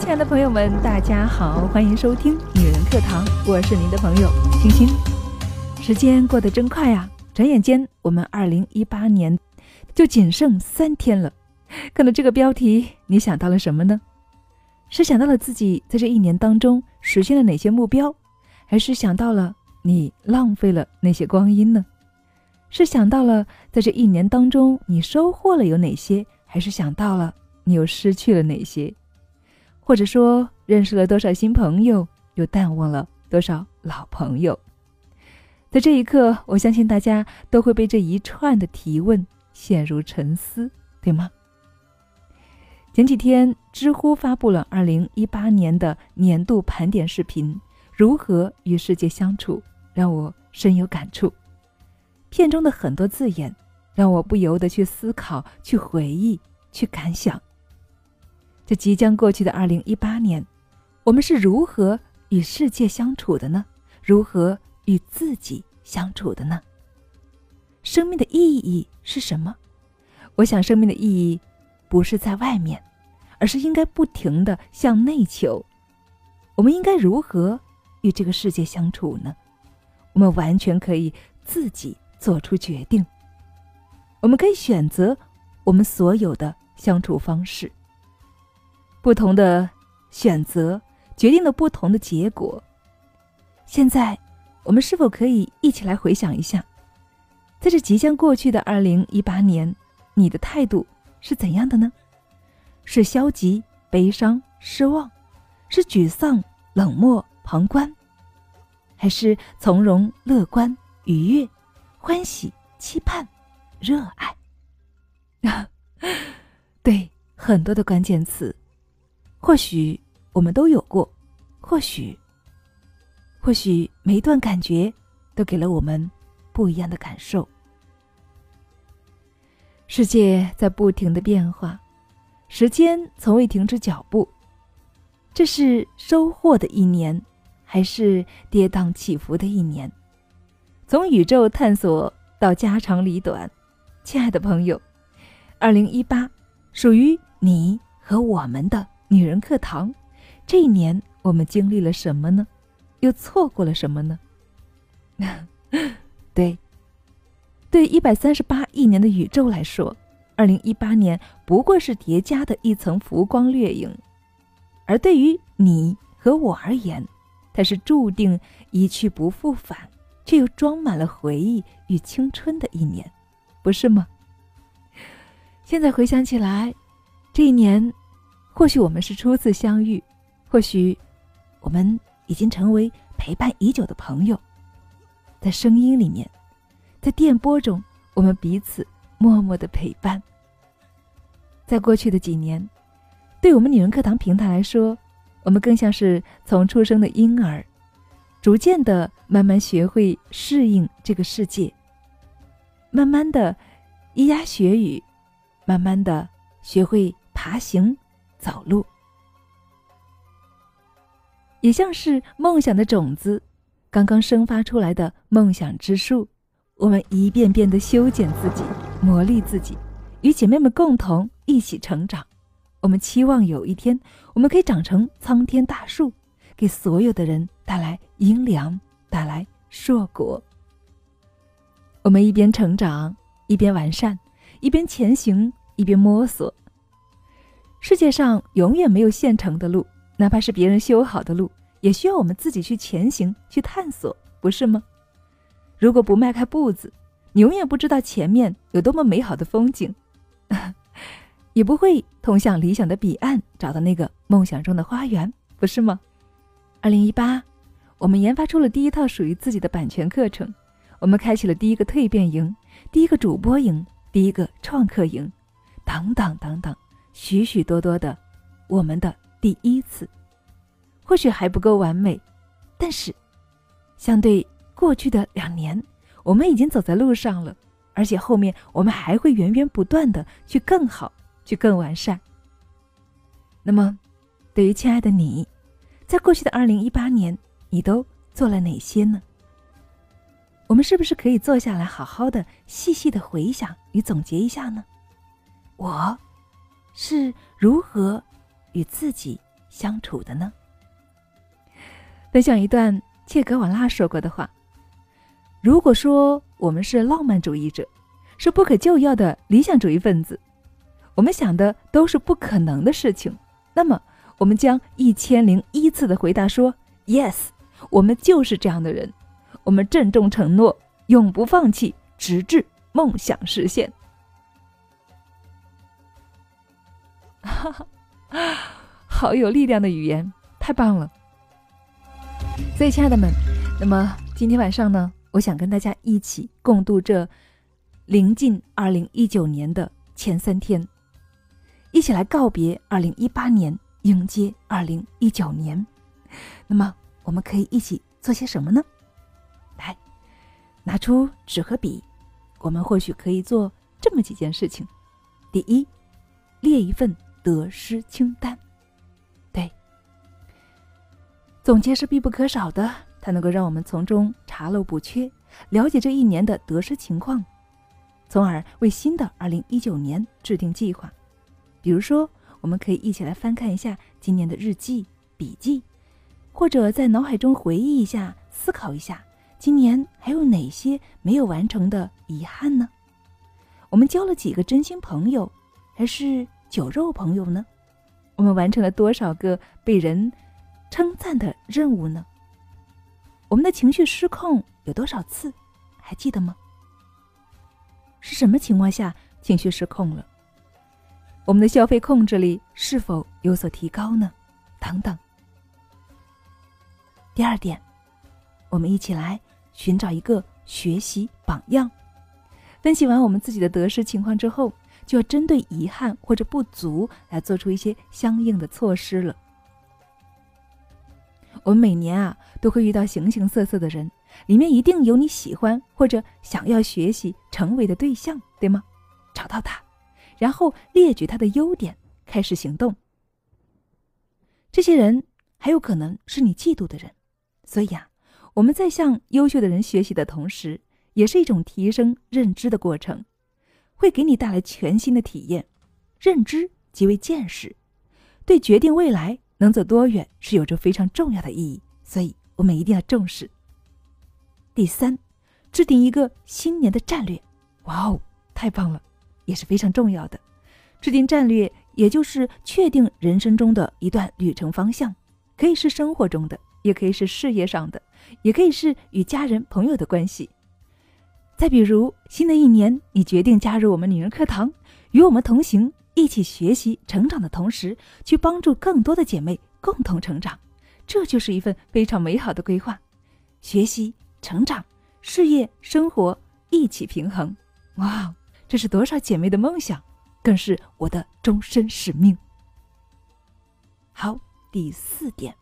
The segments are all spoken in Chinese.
亲爱的朋友们，大家好，欢迎收听女人课堂，我是您的朋友星星。时间过得真快呀，转眼间我们二零一八年就仅剩三天了。看到这个标题，你想到了什么呢？是想到了自己在这一年当中实现了哪些目标，还是想到了你浪费了那些光阴呢？是想到了在这一年当中你收获了有哪些，还是想到了你又失去了哪些？或者说，认识了多少新朋友，又淡忘了多少老朋友？在这一刻，我相信大家都会被这一串的提问陷入沉思，对吗？前几天，知乎发布了二零一八年的年度盘点视频《如何与世界相处》，让我深有感触。片中的很多字眼，让我不由得去思考、去回忆、去感想。这即将过去的二零一八年，我们是如何与世界相处的呢？如何与自己相处的呢？生命的意义是什么？我想，生命的意义不是在外面，而是应该不停的向内求。我们应该如何与这个世界相处呢？我们完全可以自己做出决定。我们可以选择我们所有的相处方式。不同的选择决定了不同的结果。现在，我们是否可以一起来回想一下，在这即将过去的二零一八年，你的态度是怎样的呢？是消极、悲伤、失望，是沮丧、冷漠、旁观，还是从容、乐观、愉悦、欢喜、期盼、热爱？对，很多的关键词。或许我们都有过，或许，或许每一段感觉都给了我们不一样的感受。世界在不停的变化，时间从未停止脚步。这是收获的一年，还是跌宕起伏的一年？从宇宙探索到家长里短，亲爱的朋友，二零一八属于你和我们的。女人课堂，这一年我们经历了什么呢？又错过了什么呢？对，对一百三十八亿年的宇宙来说，二零一八年不过是叠加的一层浮光掠影；而对于你和我而言，它是注定一去不复返，却又装满了回忆与青春的一年，不是吗？现在回想起来，这一年。或许我们是初次相遇，或许我们已经成为陪伴已久的朋友，在声音里面，在电波中，我们彼此默默的陪伴。在过去的几年，对我们女人课堂平台来说，我们更像是从出生的婴儿，逐渐的慢慢学会适应这个世界，慢慢的咿呀学语，慢慢的学会爬行。走路，也像是梦想的种子，刚刚生发出来的梦想之树。我们一遍遍的修剪自己，磨砺自己，与姐妹们共同一起成长。我们期望有一天，我们可以长成苍天大树，给所有的人带来阴凉，带来硕果。我们一边成长，一边完善，一边前行，一边摸索。世界上永远没有现成的路，哪怕是别人修好的路，也需要我们自己去前行、去探索，不是吗？如果不迈开步子，你永远不知道前面有多么美好的风景，也不会通向理想的彼岸，找到那个梦想中的花园，不是吗？二零一八，我们研发出了第一套属于自己的版权课程，我们开启了第一个蜕变营、第一个主播营、第一个创客营，等等等等。许许多多的我们的第一次，或许还不够完美，但是相对过去的两年，我们已经走在路上了，而且后面我们还会源源不断的去更好，去更完善。那么，对于亲爱的你，在过去的二零一八年，你都做了哪些呢？我们是不是可以坐下来，好好的、细细的回想与总结一下呢？我。是如何与自己相处的呢？分享一段切格瓦拉说过的话：“如果说我们是浪漫主义者，是不可救药的理想主义分子，我们想的都是不可能的事情，那么我们将一千零一次的回答说 ‘yes’，我们就是这样的人。我们郑重承诺，永不放弃，直至梦想实现。”哈 哈好有力量的语言，太棒了！所以，亲爱的们，那么今天晚上呢，我想跟大家一起共度这临近二零一九年的前三天，一起来告别二零一八年，迎接二零一九年。那么，我们可以一起做些什么呢？来，拿出纸和笔，我们或许可以做这么几件事情：第一，列一份。得失清单，对，总结是必不可少的，它能够让我们从中查漏补缺，了解这一年的得失情况，从而为新的二零一九年制定计划。比如说，我们可以一起来翻看一下今年的日记、笔记，或者在脑海中回忆一下、思考一下，今年还有哪些没有完成的遗憾呢？我们交了几个真心朋友，还是？酒肉朋友呢？我们完成了多少个被人称赞的任务呢？我们的情绪失控有多少次？还记得吗？是什么情况下情绪失控了？我们的消费控制力是否有所提高呢？等等。第二点，我们一起来寻找一个学习榜样。分析完我们自己的得失情况之后。就要针对遗憾或者不足来做出一些相应的措施了。我们每年啊都会遇到形形色色的人，里面一定有你喜欢或者想要学习成为的对象，对吗？找到他，然后列举他的优点，开始行动。这些人还有可能是你嫉妒的人，所以啊，我们在向优秀的人学习的同时，也是一种提升认知的过程。会给你带来全新的体验，认知即为见识，对决定未来能走多远是有着非常重要的意义，所以我们一定要重视。第三，制定一个新年的战略，哇哦，太棒了，也是非常重要的。制定战略，也就是确定人生中的一段旅程方向，可以是生活中的，也可以是事业上的，也可以是与家人朋友的关系。再比如，新的一年，你决定加入我们女人课堂，与我们同行，一起学习成长的同时，去帮助更多的姐妹共同成长，这就是一份非常美好的规划。学习、成长、事业、生活一起平衡，哇，这是多少姐妹的梦想，更是我的终身使命。好，第四点，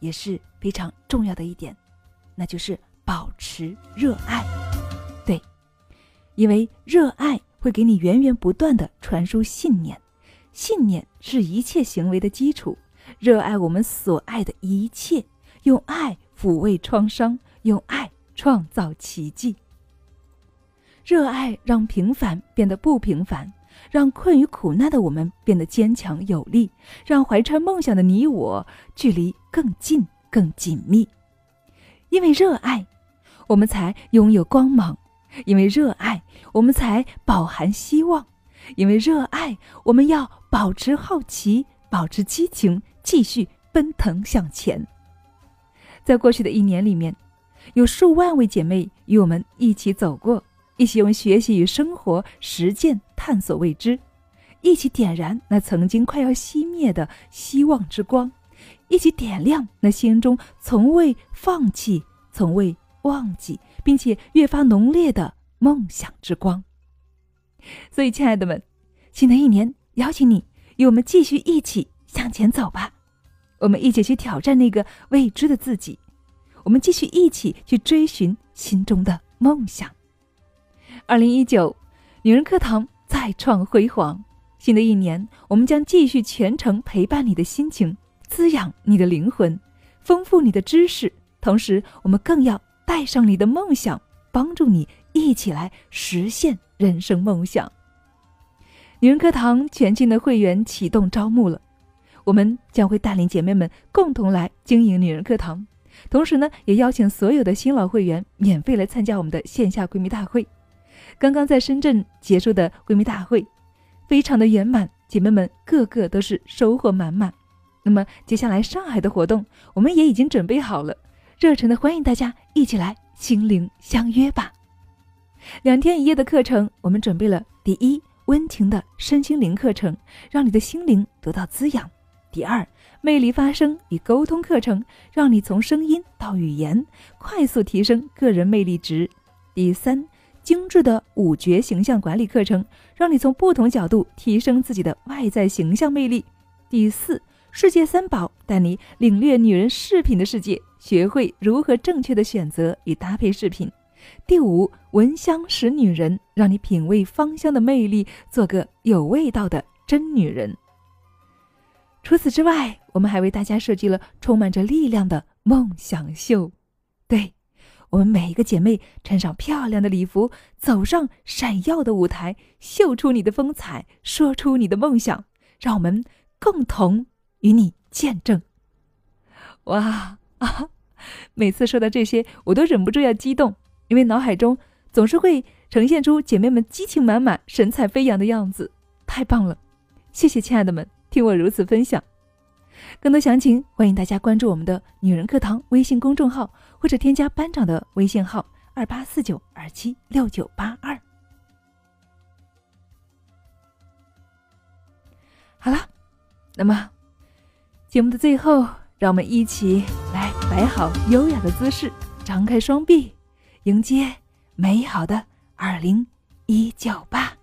也是非常重要的一点，那就是保持热爱。因为热爱会给你源源不断的传输信念，信念是一切行为的基础。热爱我们所爱的一切，用爱抚慰创伤，用爱创造奇迹。热爱让平凡变得不平凡，让困于苦难的我们变得坚强有力，让怀揣梦想的你我距离更近更紧密。因为热爱，我们才拥有光芒。因为热爱，我们才饱含希望；因为热爱，我们要保持好奇，保持激情，继续奔腾向前。在过去的一年里面，有数万位姐妹与我们一起走过，一起用学习与生活实践探索未知，一起点燃那曾经快要熄灭的希望之光，一起点亮那心中从未放弃、从未忘记。并且越发浓烈的梦想之光。所以，亲爱的们，新的一年，邀请你与我们继续一起向前走吧。我们一起去挑战那个未知的自己，我们继续一起去追寻心中的梦想。二零一九，女人课堂再创辉煌。新的一年，我们将继续全程陪伴你的心情，滋养你的灵魂，丰富你的知识。同时，我们更要。带上你的梦想，帮助你一起来实现人生梦想。女人课堂全新的会员启动招募了，我们将会带领姐妹们共同来经营女人课堂，同时呢，也邀请所有的新老会员免费来参加我们的线下闺蜜大会。刚刚在深圳结束的闺蜜大会，非常的圆满，姐妹们个个都是收获满满。那么接下来上海的活动，我们也已经准备好了，热忱的欢迎大家一起来心灵相约吧。两天一夜的课程，我们准备了第一温情的身心灵课程，让你的心灵得到滋养；第二魅力发声与沟通课程，让你从声音到语言快速提升个人魅力值；第三精致的五觉形象管理课程，让你从不同角度提升自己的外在形象魅力；第四世界三宝带你领略女人饰品的世界，学会如何正确的选择与搭配饰品。第五，闻香识女人，让你品味芳香的魅力，做个有味道的真女人。除此之外，我们还为大家设计了充满着力量的梦想秀。对，我们每一个姐妹穿上漂亮的礼服，走上闪耀的舞台，秀出你的风采，说出你的梦想，让我们共同与你见证。哇啊！每次说到这些，我都忍不住要激动。因为脑海中总是会呈现出姐妹们激情满满、神采飞扬的样子，太棒了！谢谢亲爱的们，听我如此分享。更多详情，欢迎大家关注我们的女人课堂微信公众号，或者添加班长的微信号二八四九二七六九八二。好了，那么节目的最后，让我们一起摆好优雅的姿势，张开双臂。迎接美好的二零一九吧。